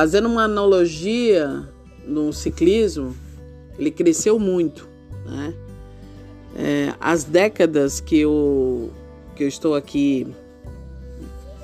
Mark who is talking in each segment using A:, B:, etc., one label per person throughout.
A: Fazendo uma analogia no ciclismo, ele cresceu muito, né? É, as décadas que eu, que eu estou aqui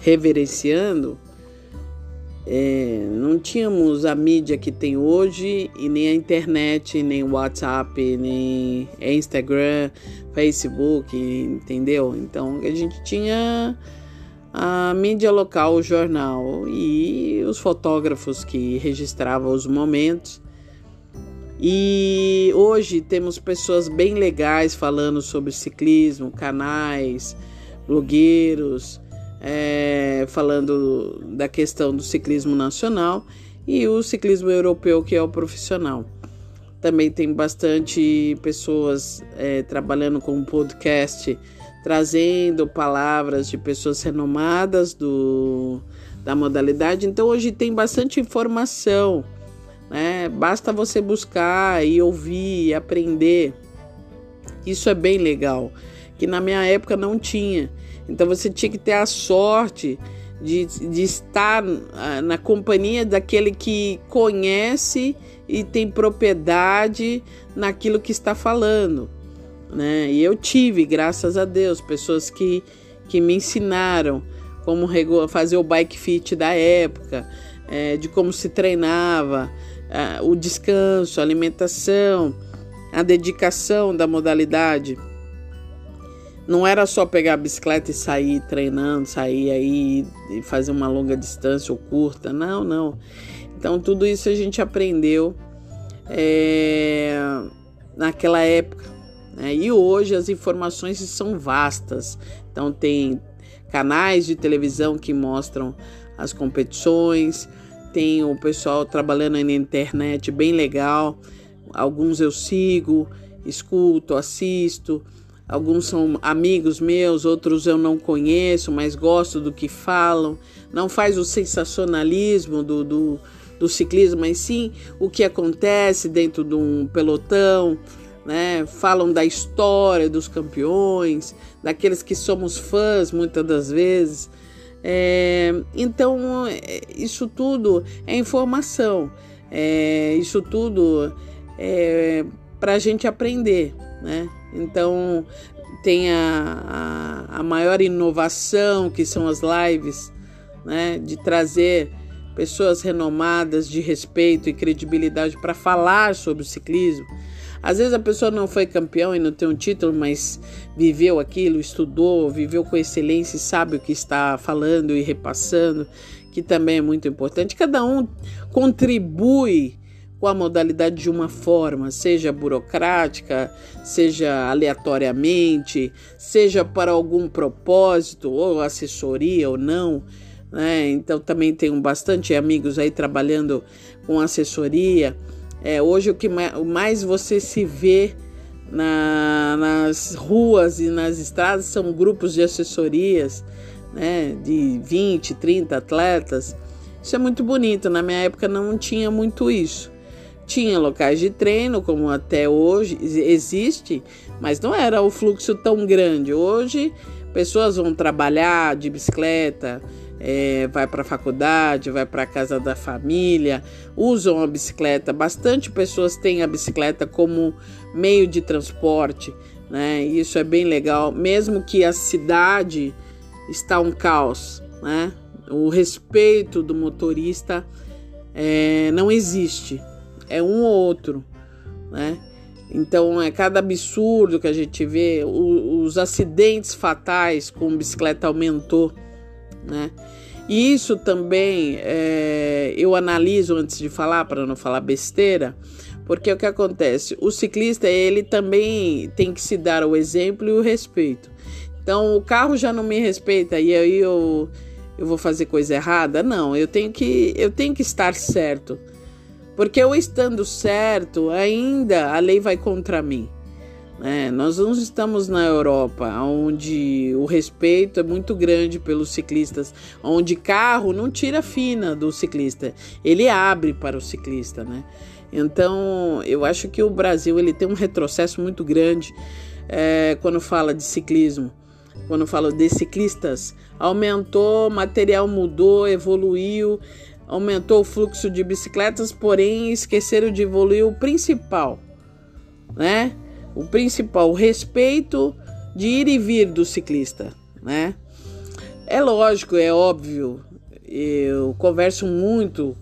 A: reverenciando, é, não tínhamos a mídia que tem hoje e nem a internet, nem o WhatsApp, nem Instagram, Facebook, entendeu? Então a gente tinha a mídia local, o jornal e os fotógrafos que registravam os momentos. E hoje temos pessoas bem legais falando sobre ciclismo, canais, blogueiros, é, falando da questão do ciclismo nacional e o ciclismo europeu, que é o profissional. Também tem bastante pessoas é, trabalhando com podcast, trazendo palavras de pessoas renomadas do, da modalidade. Então hoje tem bastante informação né? Basta você buscar e ouvir e aprender. Isso é bem legal, que na minha época não tinha. Então você tinha que ter a sorte de, de estar ah, na companhia daquele que conhece e tem propriedade naquilo que está falando. Né? E eu tive, graças a Deus, pessoas que, que me ensinaram como fazer o bike fit da época, é, de como se treinava, o descanso, a alimentação, a dedicação da modalidade. Não era só pegar a bicicleta e sair treinando, sair aí e fazer uma longa distância ou curta. Não, não. Então tudo isso a gente aprendeu é, naquela época. Né? E hoje as informações são vastas. Então tem canais de televisão que mostram as competições, tem o pessoal trabalhando na internet bem legal. Alguns eu sigo, escuto, assisto. Alguns são amigos meus, outros eu não conheço, mas gosto do que falam. Não faz o sensacionalismo do, do, do ciclismo, mas sim o que acontece dentro de um pelotão. Né? Falam da história dos campeões, daqueles que somos fãs muitas das vezes. É, então, é, isso tudo é informação, é, isso tudo é para a gente aprender, né? Então, tem a, a, a, maior inovação, que são as lives, né? De trazer pessoas renomadas de respeito e credibilidade para falar sobre o ciclismo. Às vezes a pessoa não foi campeão e não tem um título, mas viveu aquilo, estudou, viveu com excelência e sabe o que está falando e repassando, que também é muito importante. Cada um contribui com a modalidade de uma forma, seja burocrática, seja aleatoriamente, seja para algum propósito, ou assessoria ou não. Né? Então também tenho bastante amigos aí trabalhando com assessoria. É, hoje o que mais você se vê na, nas ruas e nas estradas são grupos de assessorias, né, de 20, 30 atletas. Isso é muito bonito. Na minha época não tinha muito isso. Tinha locais de treino, como até hoje existe, mas não era o fluxo tão grande. Hoje, pessoas vão trabalhar de bicicleta, é, vai para a faculdade, vai para a casa da família, usam a bicicleta. Bastante pessoas têm a bicicleta como meio de transporte, né? Isso é bem legal, mesmo que a cidade está um caos, né? O respeito do motorista é, não existe, é um ou outro, né? Então é cada absurdo que a gente vê, o, os acidentes fatais com bicicleta aumentou né? E isso também é, eu analiso antes de falar, para não falar besteira, porque o que acontece? O ciclista, ele também tem que se dar o exemplo e o respeito. Então, o carro já não me respeita e aí eu, eu vou fazer coisa errada? Não, eu tenho que, eu tenho que estar certo. Porque eu estando certo, ainda a lei vai contra mim. É, nós não estamos na Europa, onde o respeito é muito grande pelos ciclistas, onde carro não tira fina do ciclista, ele abre para o ciclista, né? Então, eu acho que o Brasil ele tem um retrocesso muito grande é, quando fala de ciclismo, quando fala de ciclistas. Aumentou, material mudou, evoluiu, aumentou o fluxo de bicicletas, porém esqueceram de evoluir o principal, né? O principal, o respeito de ir e vir do ciclista, né? É lógico, é óbvio. Eu converso muito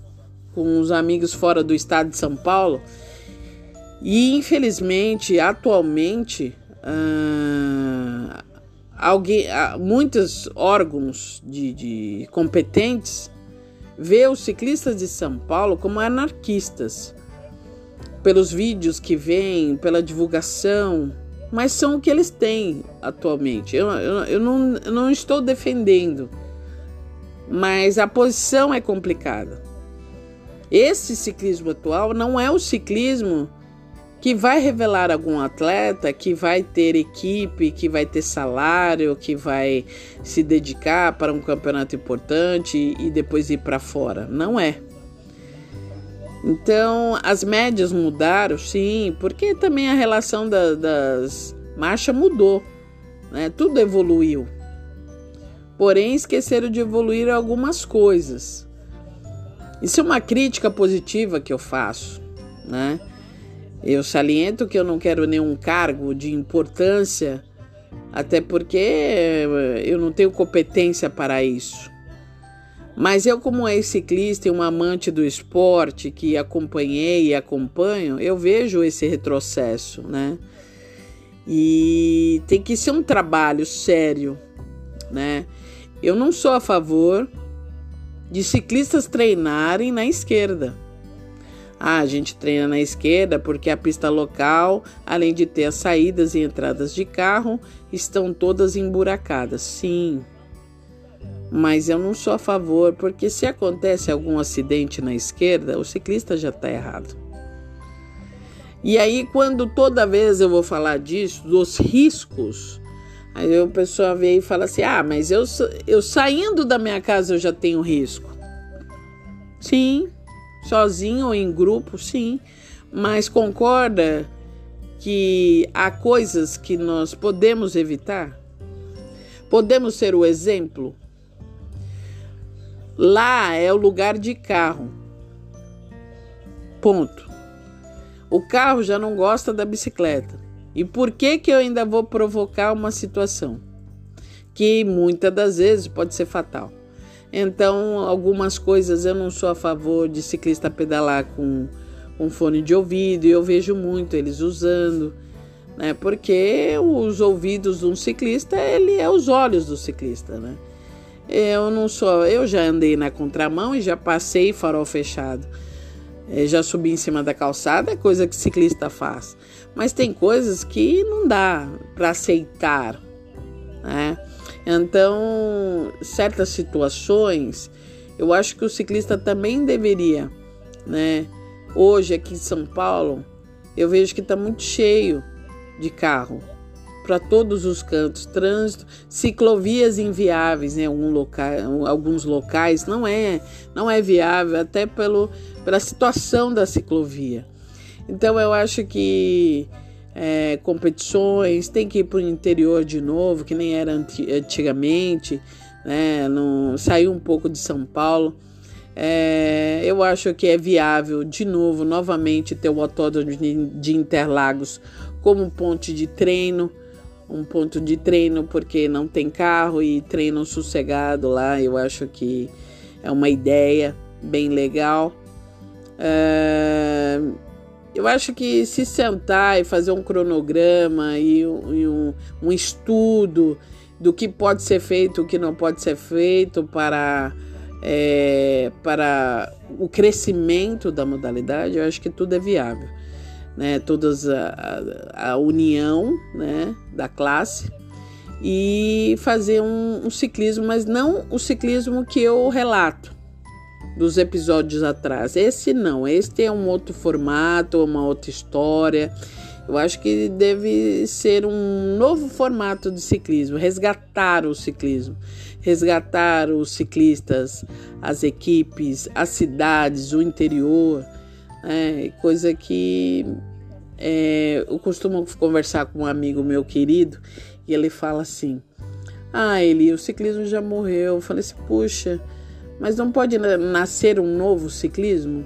A: com os amigos fora do estado de São Paulo e infelizmente, atualmente, ah, alguém, ah, muitos órgãos de, de competentes vê os ciclistas de São Paulo como anarquistas, pelos vídeos que vêm, pela divulgação, mas são o que eles têm atualmente. Eu, eu, eu, não, eu não estou defendendo, mas a posição é complicada. Esse ciclismo atual não é o ciclismo que vai revelar algum atleta que vai ter equipe, que vai ter salário, que vai se dedicar para um campeonato importante e depois ir para fora. Não é. Então, as médias mudaram, sim, porque também a relação da, das marchas mudou, né? Tudo evoluiu. Porém, esqueceram de evoluir algumas coisas. Isso é uma crítica positiva que eu faço, né? Eu saliento que eu não quero nenhum cargo de importância, até porque eu não tenho competência para isso. Mas eu, como ex-ciclista e uma amante do esporte que acompanhei e acompanho, eu vejo esse retrocesso, né? E tem que ser um trabalho sério, né? Eu não sou a favor de ciclistas treinarem na esquerda. Ah, a gente treina na esquerda porque a pista local, além de ter as saídas e entradas de carro, estão todas emburacadas. Sim. Mas eu não sou a favor, porque se acontece algum acidente na esquerda, o ciclista já está errado. E aí, quando toda vez eu vou falar disso, dos riscos, aí o pessoal vem e fala assim: ah, mas eu, eu saindo da minha casa eu já tenho risco. Sim, sozinho ou em grupo, sim, mas concorda que há coisas que nós podemos evitar? Podemos ser o exemplo? Lá é o lugar de carro. Ponto. O carro já não gosta da bicicleta. E por que que eu ainda vou provocar uma situação que muitas das vezes pode ser fatal? Então, algumas coisas eu não sou a favor de ciclista pedalar com, com fone de ouvido, e eu vejo muito eles usando, né? Porque os ouvidos de um ciclista, ele é os olhos do ciclista, né? Eu não sou, eu já andei na contramão e já passei farol fechado. Eu já subi em cima da calçada, é coisa que ciclista faz. Mas tem coisas que não dá para aceitar, né? Então, certas situações, eu acho que o ciclista também deveria, né? Hoje aqui em São Paulo, eu vejo que está muito cheio de carro para todos os cantos, trânsito, ciclovias inviáveis em algum local, alguns locais não é não é viável até pelo pela situação da ciclovia. Então eu acho que é, competições, tem que ir para o interior de novo, que nem era antigamente, né? No, sair um pouco de São Paulo. É, eu acho que é viável, de novo, novamente, ter o Autódromo de Interlagos como ponto de treino, um ponto de treino porque não tem carro e treino sossegado lá. Eu acho que é uma ideia bem legal. É, eu acho que se sentar e fazer um cronograma e, um, um, um estudo do que pode ser feito, o que não pode ser feito para, é, para o crescimento da modalidade, eu acho que tudo é viável. Né? Todas a, a, a união né? da classe e fazer um, um ciclismo, mas não o ciclismo que eu relato dos episódios atrás. Esse não, este é um outro formato, uma outra história. Eu acho que deve ser um novo formato de ciclismo, resgatar o ciclismo, resgatar os ciclistas, as equipes, as cidades, o interior, né? coisa que é, eu costumo conversar com um amigo meu querido e ele fala assim: Ah, ele, o ciclismo já morreu. Eu falei assim: Puxa, mas não pode nascer um novo ciclismo?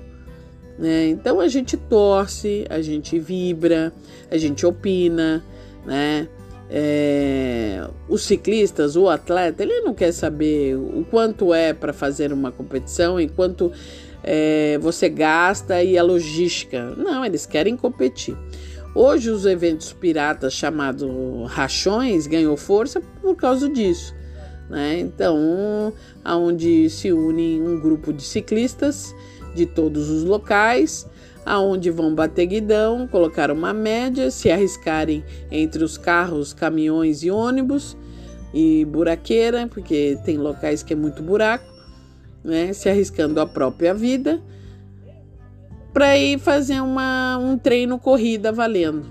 A: Né? Então a gente torce, a gente vibra, a gente opina, né? É, os ciclistas, o atleta, ele não quer saber o quanto é para fazer uma competição, e quanto é, você gasta e a logística. Não, eles querem competir. Hoje os eventos piratas chamados rachões ganhou força por causa disso. Né? Então, aonde se une um grupo de ciclistas de todos os locais, aonde vão bater guidão, colocar uma média, se arriscarem entre os carros, caminhões e ônibus e buraqueira, porque tem locais que é muito buraco, né? Se arriscando a própria vida para ir fazer uma, um treino corrida valendo,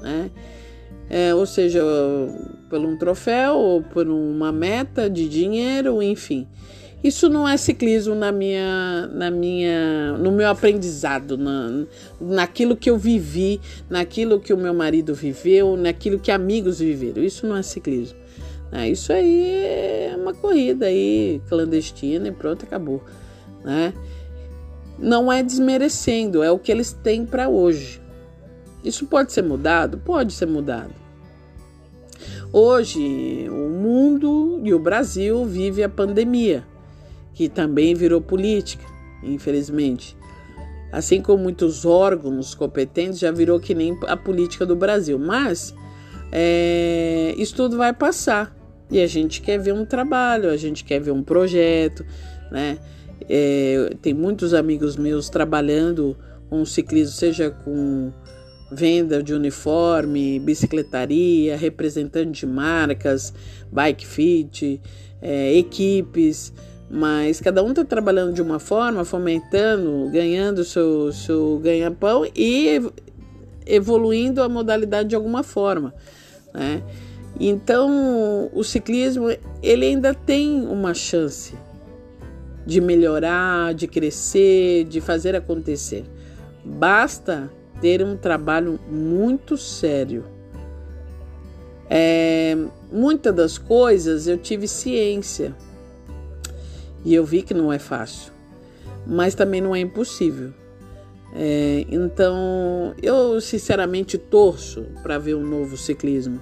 A: né? É, ou seja, por um troféu ou por uma meta de dinheiro, enfim. Isso não é ciclismo na minha, na minha, no meu aprendizado, na, naquilo que eu vivi, naquilo que o meu marido viveu, naquilo que amigos viveram. Isso não é ciclismo. É, isso aí é uma corrida aí clandestina e pronto, acabou. Né? Não é desmerecendo, é o que eles têm para hoje. Isso pode ser mudado? Pode ser mudado. Hoje, o mundo e o Brasil vive a pandemia que também virou política, infelizmente. Assim como muitos órgãos competentes, já virou que nem a política do Brasil. Mas é, isso tudo vai passar. E a gente quer ver um trabalho, a gente quer ver um projeto, né? É, tem muitos amigos meus trabalhando com ciclismo, seja com venda de uniforme, bicicletaria, representante de marcas, bike fit, é, equipes mas cada um está trabalhando de uma forma, fomentando, ganhando seu, seu ganha-pão e evoluindo a modalidade de alguma forma. Né? Então, o ciclismo ele ainda tem uma chance de melhorar, de crescer, de fazer acontecer. Basta ter um trabalho muito sério. É, muitas das coisas eu tive ciência e eu vi que não é fácil, mas também não é impossível. É, então, eu sinceramente torço para ver um novo ciclismo,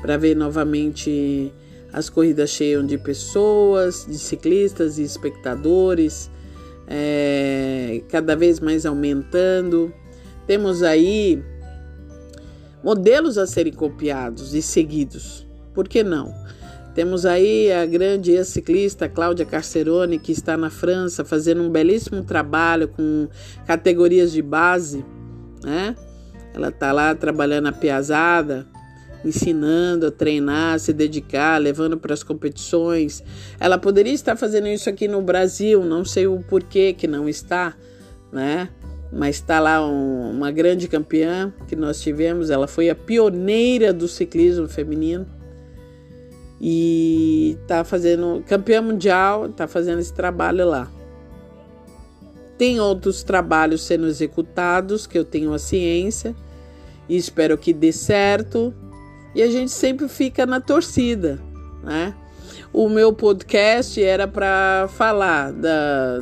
A: para ver novamente as corridas cheias de pessoas, de ciclistas e espectadores, é, cada vez mais aumentando. Temos aí modelos a serem copiados e seguidos, por que não? Temos aí a grande ex-ciclista Cláudia Carcerone, que está na França fazendo um belíssimo trabalho com categorias de base, né? Ela está lá trabalhando a piazada, ensinando a treinar, se dedicar, levando para as competições. Ela poderia estar fazendo isso aqui no Brasil, não sei o porquê que não está, né? Mas está lá um, uma grande campeã que nós tivemos. Ela foi a pioneira do ciclismo feminino e tá fazendo campeã mundial, tá fazendo esse trabalho lá. Tem outros trabalhos sendo executados que eu tenho a ciência e espero que dê certo. E a gente sempre fica na torcida, né? O meu podcast era para falar da,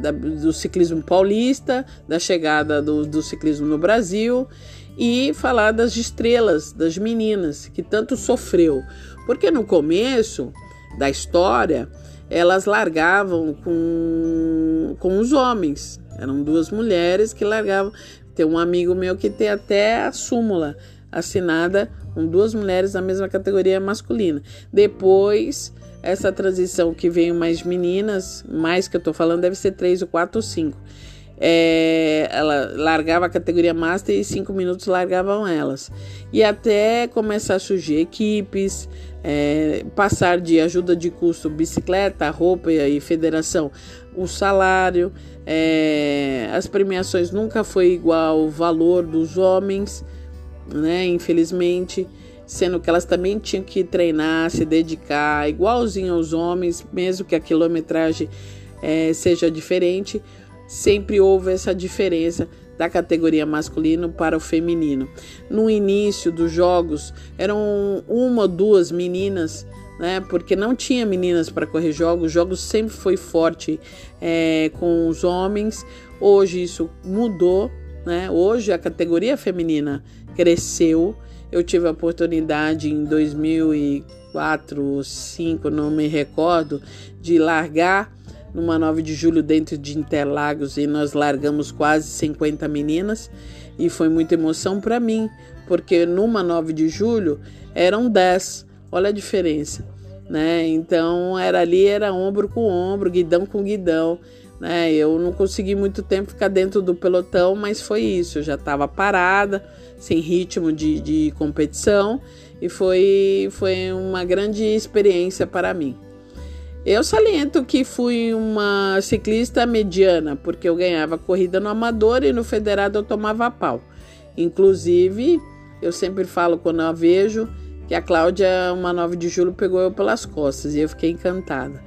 A: da, do ciclismo paulista, da chegada do, do ciclismo no Brasil e falar das estrelas, das meninas que tanto sofreu. Porque no começo da história, elas largavam com, com os homens. Eram duas mulheres que largavam. Tem um amigo meu que tem até a súmula assinada com duas mulheres da mesma categoria masculina. Depois, essa transição que veio mais meninas, mais que eu tô falando, deve ser três ou quatro ou cinco. É, ela largava a categoria Master e cinco minutos largavam elas. E até começar a surgir equipes, é, passar de ajuda de custo bicicleta, roupa e federação, o salário, é, as premiações nunca foi igual ao valor dos homens, né? Infelizmente, sendo que elas também tinham que treinar, se dedicar, igualzinho aos homens, mesmo que a quilometragem é, seja diferente, sempre houve essa diferença da categoria masculino para o feminino. No início dos jogos, eram uma ou duas meninas né? Porque não tinha meninas para correr jogos, jogos sempre foi forte é, com os homens. Hoje isso mudou, né? Hoje a categoria feminina cresceu. Eu tive a oportunidade em 2004 ou 2005, não me recordo, de largar numa 9 de julho dentro de Interlagos e nós largamos quase 50 meninas e foi muita emoção para mim, porque numa 9 de julho eram 10. Olha a diferença, né? Então era ali era ombro com ombro, guidão com guidão, né? Eu não consegui muito tempo ficar dentro do pelotão, mas foi isso. Eu já estava parada, sem ritmo de, de competição e foi foi uma grande experiência para mim. Eu saliento que fui uma ciclista mediana, porque eu ganhava corrida no amador e no federado eu tomava pau. Inclusive, eu sempre falo quando a vejo que a Cláudia, uma 9 de julho, pegou eu pelas costas e eu fiquei encantada.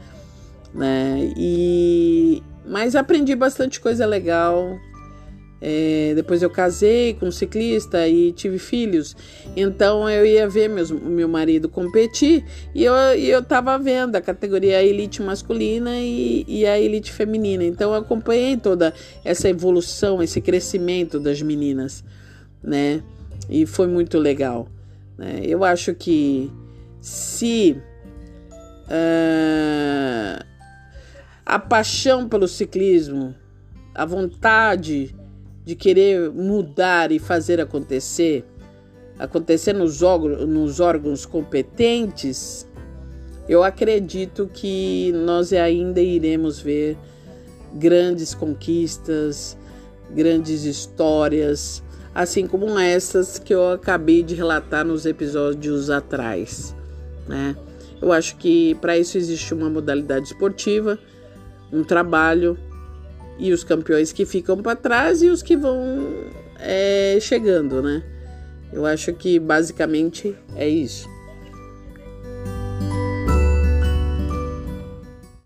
A: Né? E mas aprendi bastante coisa legal é, depois eu casei com um ciclista e tive filhos, então eu ia ver meus, meu marido competir e eu, eu tava vendo a categoria elite masculina e, e a elite feminina. Então eu acompanhei toda essa evolução, esse crescimento das meninas, né? E foi muito legal. Né? Eu acho que se uh, a paixão pelo ciclismo, a vontade de querer mudar e fazer acontecer, acontecer nos, nos órgãos competentes, eu acredito que nós ainda iremos ver grandes conquistas, grandes histórias, assim como essas que eu acabei de relatar nos episódios atrás, né? Eu acho que para isso existe uma modalidade esportiva, um trabalho e os campeões que ficam para trás e os que vão é, chegando, né? Eu acho que basicamente é isso.